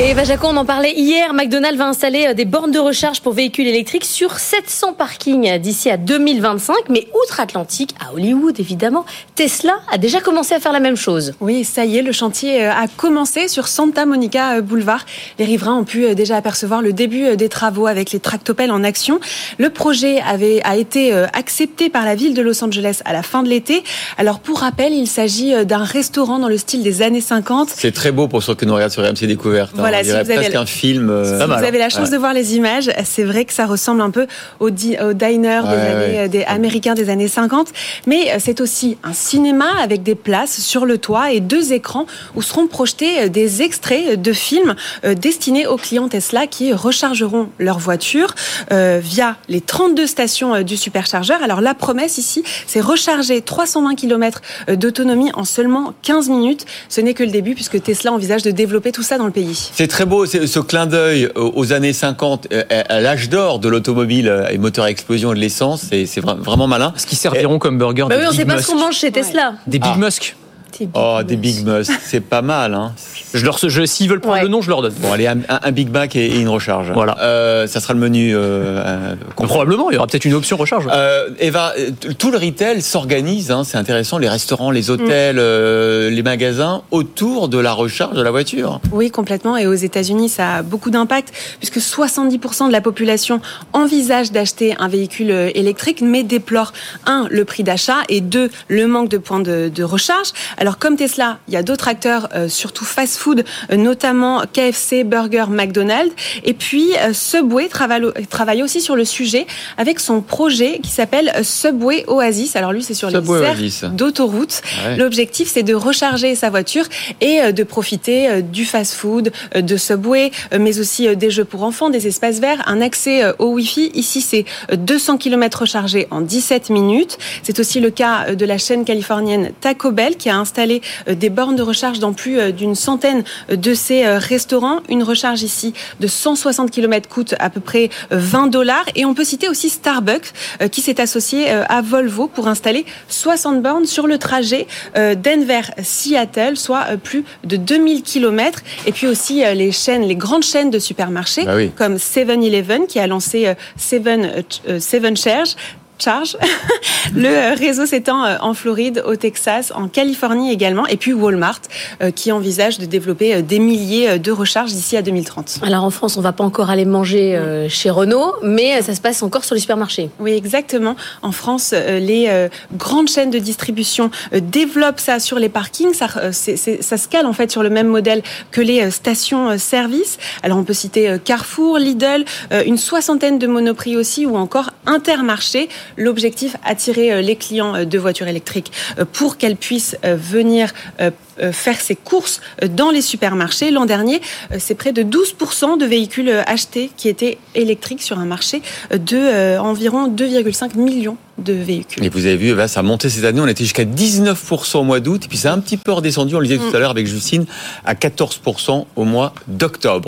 Et Eva Jacon, on en parlait hier, McDonald's va installer euh, des bornes de recharge pour véhicules électriques sur 700 parkings d'ici à 2025. Mais outre-Atlantique, à Hollywood évidemment, Tesla a déjà commencé à faire la même chose. Oui, ça y est, le chantier euh, a commencé sur Santa Monica euh, Boulevard. Les riverains ont pu déjà apercevoir le début des travaux avec les tractopelles en action. Le projet avait, a été accepté par la ville de Los Angeles à la fin de l'été. Alors pour rappel, il s'agit d'un restaurant dans le style des années 50. C'est très beau pour ceux qui nous regardent sur RMC Découverte. Hein. Voilà, si vous avez un film. Euh, vous avez la chance de voir les images, c'est vrai que ça ressemble un peu au, diner des, années, euh, des américains des années 50, mais euh, c'est aussi un cinéma avec des places sur le toit et deux écrans où seront projetés des extraits de films destinés aux clients Tesla qui rechargeront leur voiture via les 32 stations du superchargeur. Alors la promesse ici, c'est recharger 320 km d'autonomie en seulement 15 minutes. Ce n'est que le début puisque Tesla envisage de développer tout ça dans le pays. C'est très beau ce clin d'œil aux années 50, euh, à l'âge d'or de l'automobile euh, et moteur à explosion et de l'essence. C'est vraiment malin. Ce qui serviront comme burger bah oui, on ne sait pas ce qu'on mange chez Tesla. Des Big ah. Musk. Oh, des Big Musk, c'est pas mal. Hein. Je leur, je, s'ils veulent prendre le nom, je leur donne. Bon, allez, un, Big Mac et, une recharge. Voilà. Euh, ça sera le menu. Euh, euh probablement, il y aura peut-être une option recharge. Euh, Eva, tout le retail s'organise. Hein, c'est intéressant. Les restaurants, les hôtels, mm. euh, les magasins autour de la recharge de la voiture. Oui, complètement. Et aux États-Unis, ça a beaucoup d'impact puisque 70% de la population envisage d'acheter un véhicule électrique, mais déplore un le prix d'achat et deux le manque de points de, de recharge. Alors comme Tesla, il y a d'autres acteurs, euh, surtout fast-food, euh, notamment KFC, Burger, McDonald's. Et puis euh, Subway travaille, travaille aussi sur le sujet avec son projet qui s'appelle Subway Oasis. Alors lui, c'est sur les aires d'autoroute. L'objectif, c'est de recharger sa voiture et de profiter du fast-food, de Subway, mais aussi des jeux pour enfants, des espaces verts, un accès au Wi-Fi. Ici, c'est 200 km rechargés en 17 minutes. C'est aussi le cas de la chaîne californienne Taco Bell qui a installé euh, des bornes de recharge dans plus euh, d'une centaine de ces euh, restaurants. Une recharge ici de 160 km coûte à peu près 20 dollars. Et on peut citer aussi Starbucks qui s'est associé à Volvo pour installer 60 bornes sur le trajet Denver-Seattle, soit plus de 2000 km. Et puis aussi les chaînes, les grandes chaînes de supermarchés bah comme 7-Eleven qui a lancé Seven, Seven Shares charge. le euh, réseau s'étend euh, en Floride, au Texas, en Californie également, et puis Walmart euh, qui envisage de développer des milliers de recharges d'ici à 2030. Alors en France, on va pas encore aller manger chez Renault, mais ça se passe encore sur les supermarchés. Oui, exactement. En France, les grandes chaînes de distribution développent ça sur les parkings. Ça, ça se cale en fait sur le même modèle que les stations-service. Alors on peut citer Carrefour, Lidl, une soixantaine de Monoprix aussi, ou encore Intermarché. L'objectif, attirer euh, les clients euh, de voitures électriques euh, pour qu'elles puissent venir faire ses courses dans les supermarchés. L'an dernier, c'est près de 12% de véhicules achetés qui étaient électriques sur un marché de environ 2,5 millions de véhicules. Et vous avez vu, ça a monté cette année, on était jusqu'à 19% au mois d'août, et puis ça a un petit peu redescendu, on le disait tout à l'heure avec Justine, à 14% au mois d'octobre.